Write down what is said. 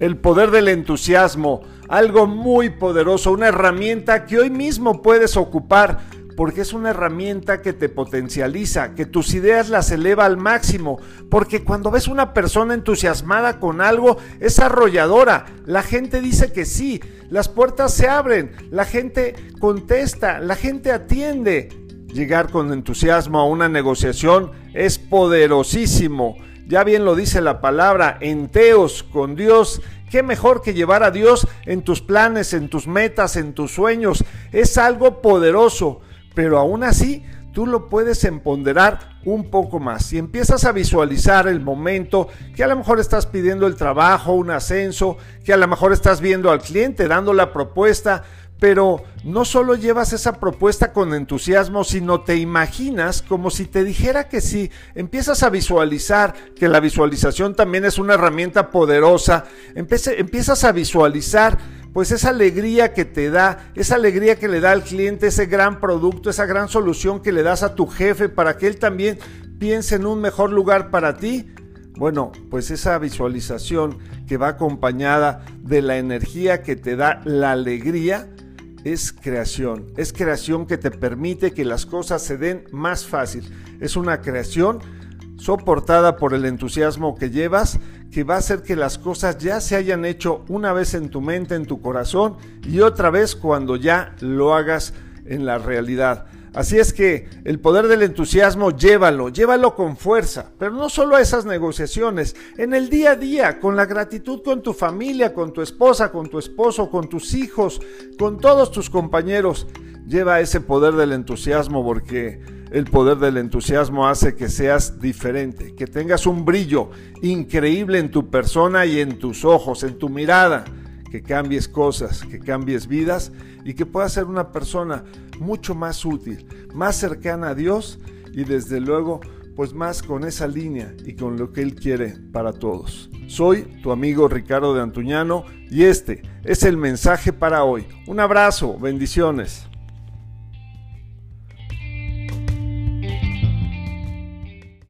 el poder del entusiasmo, algo muy poderoso, una herramienta que hoy mismo puedes ocupar porque es una herramienta que te potencializa, que tus ideas las eleva al máximo, porque cuando ves una persona entusiasmada con algo, es arrolladora, la gente dice que sí, las puertas se abren, la gente contesta, la gente atiende. Llegar con entusiasmo a una negociación es poderosísimo. Ya bien lo dice la palabra, enteos con Dios ¿Qué mejor que llevar a Dios en tus planes, en tus metas, en tus sueños? Es algo poderoso pero aún así tú lo puedes empoderar un poco más. Y empiezas a visualizar el momento que a lo mejor estás pidiendo el trabajo, un ascenso, que a lo mejor estás viendo al cliente, dando la propuesta, pero no solo llevas esa propuesta con entusiasmo, sino te imaginas como si te dijera que sí. Empiezas a visualizar, que la visualización también es una herramienta poderosa. empiezas a visualizar pues esa alegría que te da, esa alegría que le da al cliente, ese gran producto, esa gran solución que le das a tu jefe para que él también piense en un mejor lugar para ti. Bueno, pues esa visualización que va acompañada de la energía que te da la alegría es creación. Es creación que te permite que las cosas se den más fácil. Es una creación soportada por el entusiasmo que llevas, que va a hacer que las cosas ya se hayan hecho una vez en tu mente, en tu corazón, y otra vez cuando ya lo hagas en la realidad. Así es que el poder del entusiasmo llévalo, llévalo con fuerza, pero no solo a esas negociaciones, en el día a día, con la gratitud con tu familia, con tu esposa, con tu esposo, con tus hijos, con todos tus compañeros. Lleva ese poder del entusiasmo porque el poder del entusiasmo hace que seas diferente, que tengas un brillo increíble en tu persona y en tus ojos, en tu mirada, que cambies cosas, que cambies vidas y que puedas ser una persona mucho más útil, más cercana a Dios y desde luego pues más con esa línea y con lo que Él quiere para todos. Soy tu amigo Ricardo de Antuñano y este es el mensaje para hoy. Un abrazo, bendiciones.